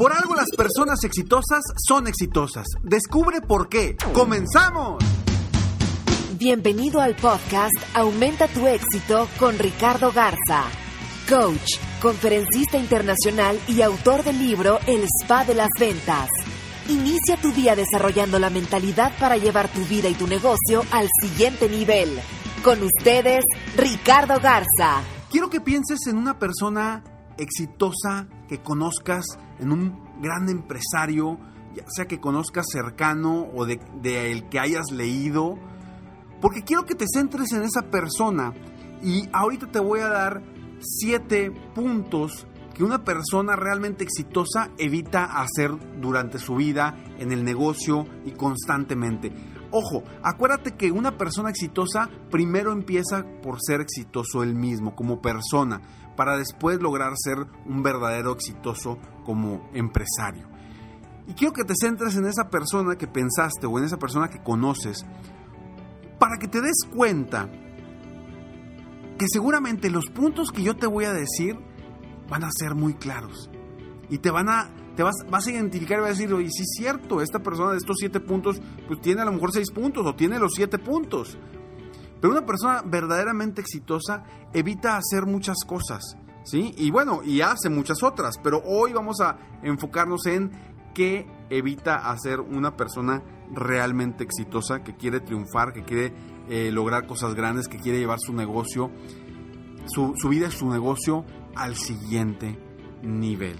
Por algo las personas exitosas son exitosas. Descubre por qué. ¡Comenzamos! Bienvenido al podcast Aumenta tu éxito con Ricardo Garza, coach, conferencista internacional y autor del libro El Spa de las Ventas. Inicia tu día desarrollando la mentalidad para llevar tu vida y tu negocio al siguiente nivel. Con ustedes, Ricardo Garza. Quiero que pienses en una persona exitosa que conozcas, en un gran empresario, ya sea que conozcas cercano o de, de el que hayas leído, porque quiero que te centres en esa persona y ahorita te voy a dar siete puntos que una persona realmente exitosa evita hacer durante su vida, en el negocio y constantemente. Ojo, acuérdate que una persona exitosa primero empieza por ser exitoso él mismo como persona, para después lograr ser un verdadero exitoso como empresario. Y quiero que te centres en esa persona que pensaste o en esa persona que conoces, para que te des cuenta que seguramente los puntos que yo te voy a decir van a ser muy claros. Y te van a, te vas, a identificar y vas a decir, oye, sí es cierto, esta persona de estos siete puntos, pues tiene a lo mejor seis puntos o tiene los siete puntos. Pero una persona verdaderamente exitosa evita hacer muchas cosas, ¿sí? Y bueno, y hace muchas otras, pero hoy vamos a enfocarnos en qué evita hacer una persona realmente exitosa, que quiere triunfar, que quiere eh, lograr cosas grandes, que quiere llevar su negocio, su, su vida su negocio al siguiente nivel.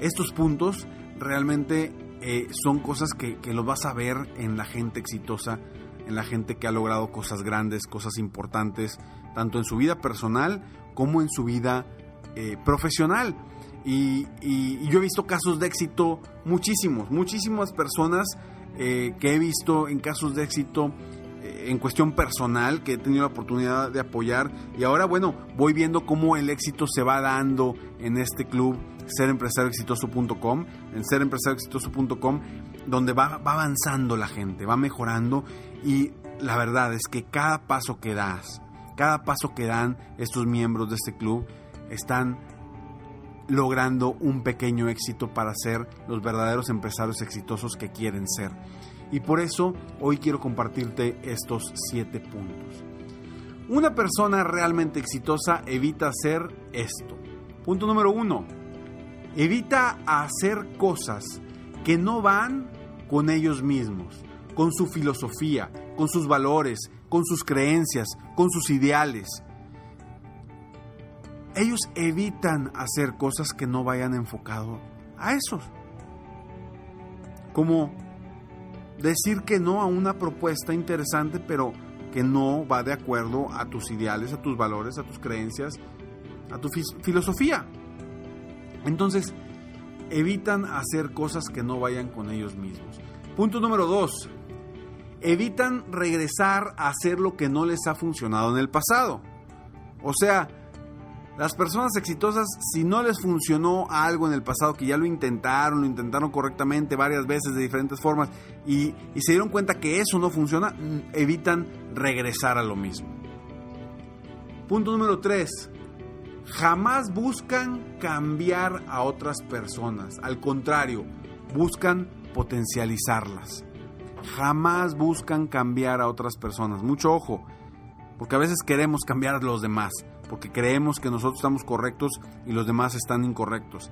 Estos puntos realmente eh, son cosas que, que los vas a ver en la gente exitosa, en la gente que ha logrado cosas grandes, cosas importantes, tanto en su vida personal como en su vida eh, profesional. Y, yo he visto casos de éxito muchísimos, muchísimas personas eh, que he visto en casos de éxito eh, en cuestión personal que he tenido la oportunidad de apoyar y ahora bueno voy viendo cómo el éxito se va dando en este club serempresarioexitoso.com en serempresarioexitoso.com donde va avanzando la gente va mejorando y la verdad es que cada paso que das cada paso que dan estos miembros de este club están logrando un pequeño éxito para ser los verdaderos empresarios exitosos que quieren ser. Y por eso hoy quiero compartirte estos siete puntos. Una persona realmente exitosa evita hacer esto. Punto número uno. Evita hacer cosas que no van con ellos mismos, con su filosofía, con sus valores, con sus creencias, con sus ideales ellos evitan hacer cosas que no vayan enfocado a esos. Como decir que no a una propuesta interesante, pero que no va de acuerdo a tus ideales, a tus valores, a tus creencias, a tu filosofía. Entonces, evitan hacer cosas que no vayan con ellos mismos. Punto número dos. Evitan regresar a hacer lo que no les ha funcionado en el pasado. O sea, las personas exitosas, si no les funcionó algo en el pasado, que ya lo intentaron, lo intentaron correctamente varias veces de diferentes formas y, se dieron cuenta que eso no funciona, mm, evitan regresar a lo mismo. Punto número 3. Jamás buscan cambiar a otras personas. Al contrario, buscan potencializarlas. Jamás buscan cambiar a otras personas. Mucho ojo, porque a veces queremos cambiar a los demás, porque creemos que nosotros estamos correctos y los demás están incorrectos.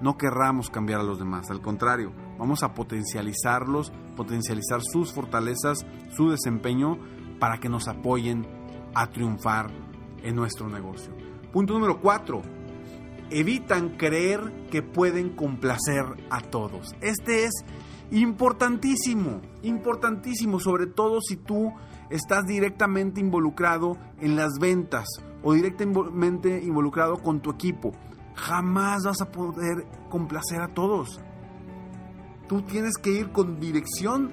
no querramos cambiar a los demás. Al contrario, vamos a potencializarlos, potencializar sus fortalezas, su desempeño, para que nos apoyen a triunfar en nuestro negocio. Punto número 4. Evitan creer que pueden complacer a todos. Este es importantísimo, importantísimo, sobre todo si tú estás directamente involucrado en las ventas o directamente involucrado con tu equipo. Jamás vas a poder complacer a todos. Tú tienes que ir con dirección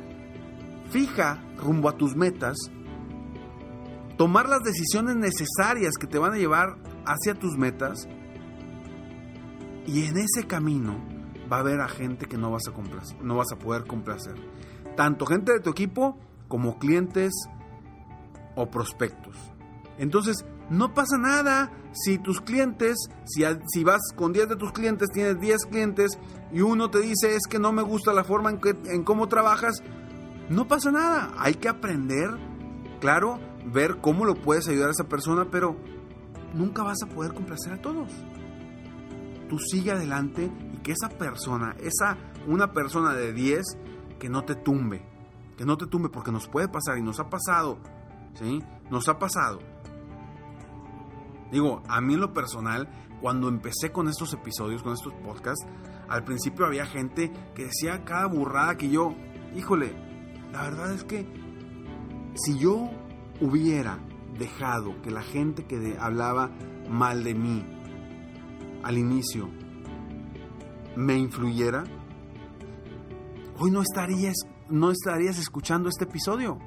fija rumbo a tus metas, tomar las decisiones necesarias que te van a llevar hacia tus metas y en ese camino va a haber a gente que no vas a complacer, no vas a poder complacer. Tanto gente de tu equipo como clientes o prospectos. Entonces, no pasa nada si tus clientes, si, si vas con 10 de tus clientes, tienes 10 clientes y uno te dice es que no me gusta la forma en, que, en cómo trabajas, no pasa nada. Hay que aprender, claro, ver cómo lo puedes ayudar a esa persona, pero nunca vas a poder complacer a todos. Tú sigue adelante y que esa persona, esa una persona de 10, que no te tumbe, que no te tumbe porque nos puede pasar y nos ha pasado, ¿sí? Nos ha pasado Digo, a mí en lo personal, cuando empecé con estos episodios, con estos podcasts, al principio había gente que decía cada burrada que yo, híjole, la verdad es que si yo hubiera dejado que la gente que hablaba mal de mí al inicio me influyera, hoy no estarías, no estarías escuchando este episodio.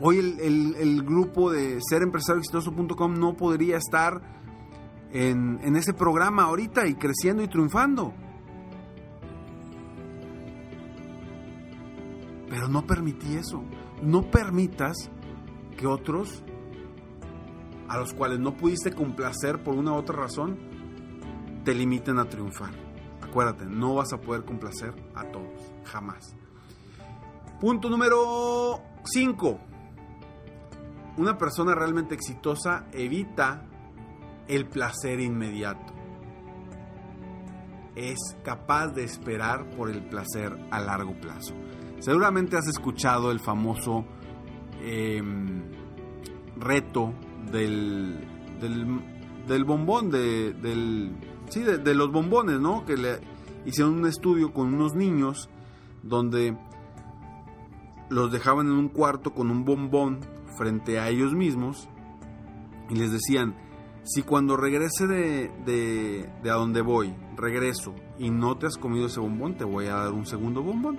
Hoy el, grupo de serempresarioexitoso.com no podría estar en, en ese programa ahorita y creciendo y triunfando. Pero no permití eso. No permitas que otros, a los cuales no pudiste complacer por una u otra razón, te limiten a triunfar. Acuérdate, no vas a poder complacer a todos, jamás. Punto número 5 una persona realmente exitosa evita el placer inmediato. Es capaz de esperar por el placer a largo plazo. Seguramente has escuchado el famoso em, reto del, del, bombón, de, del, sí, de, los bombones, ¿no? Que le hicieron un estudio con unos niños donde los dejaban en un cuarto con un bombón frente a ellos mismos y les decían, si cuando regrese de, de, a donde voy, regreso y no te has comido ese bombón, te voy a dar un segundo bombón.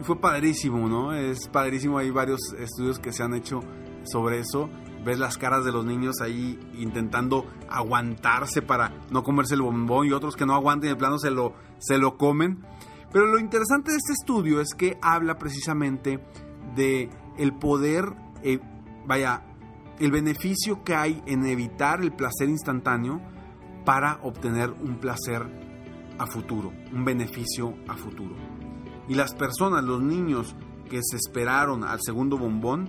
Y fue padrísimo, ¿no? Es padrísimo, hay varios estudios que se han hecho sobre eso. Ves las caras de los niños ahí intentando aguantarse para no comerse el bombón y otros que no aguanten y de plano se lo, se lo comen. Pero lo interesante de este estudio es que habla precisamente de el poder, eh, vaya, el beneficio que hay en evitar el placer instantáneo para obtener un placer a futuro, un beneficio a futuro. Y las personas, los niños que se esperaron al segundo bombón,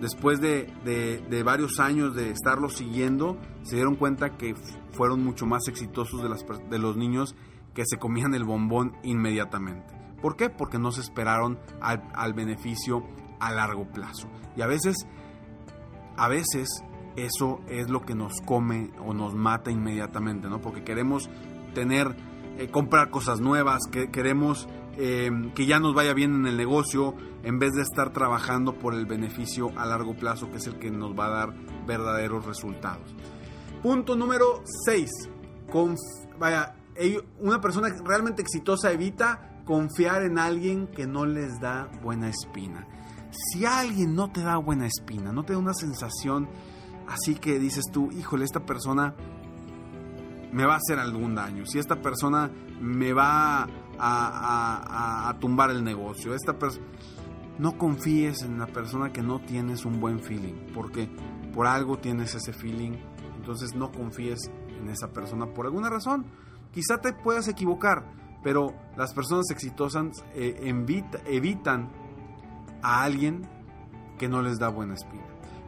después de, de, varios años de estarlo siguiendo, se dieron cuenta que fueron mucho más exitosos de, de los niños que se comían el bombón inmediatamente. ¿Por qué? Porque no se esperaron al, beneficio a largo plazo. Y a veces, a veces eso es lo que nos come o nos mata inmediatamente, ¿no? Porque queremos tener, eh, comprar cosas nuevas, que queremos em, que ya nos vaya bien en el negocio, en vez de estar trabajando por el beneficio a largo plazo, que es el que nos va a dar verdaderos resultados. Punto número 6. Vaya, una persona realmente exitosa evita confiar en alguien que no les da buena espina. Si alguien no te da buena espina, no te da una sensación así que dices tú, híjole, esta persona me va a hacer algún daño, si esta persona me va a, tumbar el negocio, esta no confíes en la persona que no tienes un buen feeling, porque por algo tienes ese feeling, entonces no confíes en esa persona por alguna razón. Quizá te puedas equivocar, pero las personas exitosas eh, evitan a alguien que no les da buena espina.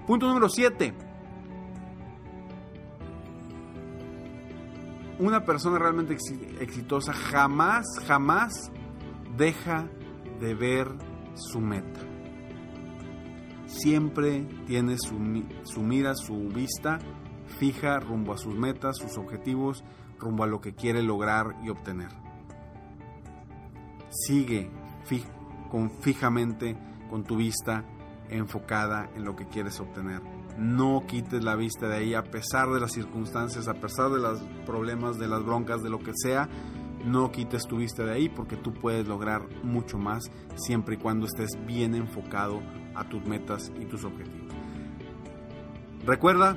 Punto número 7. Una persona realmente exitosa jamás, jamás deja de ver su meta. Siempre tiene su, mira, su vista fija rumbo a sus metas, sus objetivos, rumbo a lo que quiere lograr y obtener. Sigue con, fijamente con tu vista enfocada en lo que quieres obtener. No quites la vista de ahí a pesar de las circunstancias, a pesar de los problemas, de las broncas, de lo que sea. No quites tu vista de ahí porque tú puedes lograr mucho más siempre y cuando estés bien enfocado a tus metas y tus objetivos. Recuerda,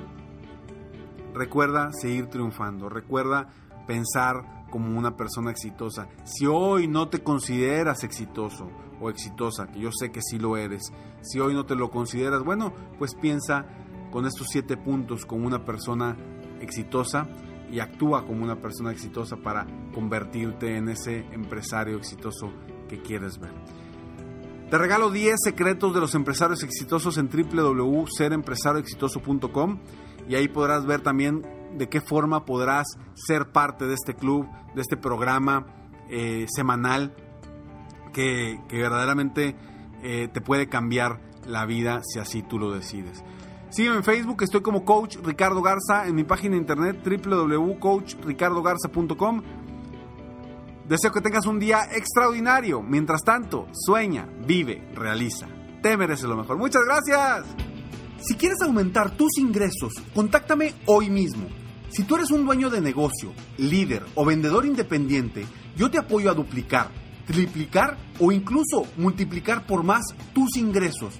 recuerda seguir triunfando, recuerda pensar como una persona exitosa. Si hoy no te consideras exitoso o exitosa, que yo sé que sí lo eres, si hoy no te lo consideras, bueno, pues piensa con estos siete puntos como una persona exitosa y actúa como una persona exitosa para convertirte en ese empresario exitoso que quieres ver. Te regalo 10 secretos de los empresarios exitosos en www.serempresarioexitoso.com y ahí podrás ver también de qué forma podrás ser parte de este club, de este programa eh, semanal que, verdaderamente eh, te puede cambiar la vida si así tú lo decides. Sígueme en Facebook, estoy como Coach Ricardo Garza en mi página de internet www.coachricardogarza.com. Deseo que tengas un día extraordinario. Mientras tanto, sueña, vive, realiza. Te mereces lo mejor. Muchas gracias. Si quieres aumentar tus ingresos, contáctame hoy mismo. Si tú eres un dueño de negocio, líder o vendedor independiente, yo te apoyo a duplicar, triplicar o incluso multiplicar por más tus ingresos.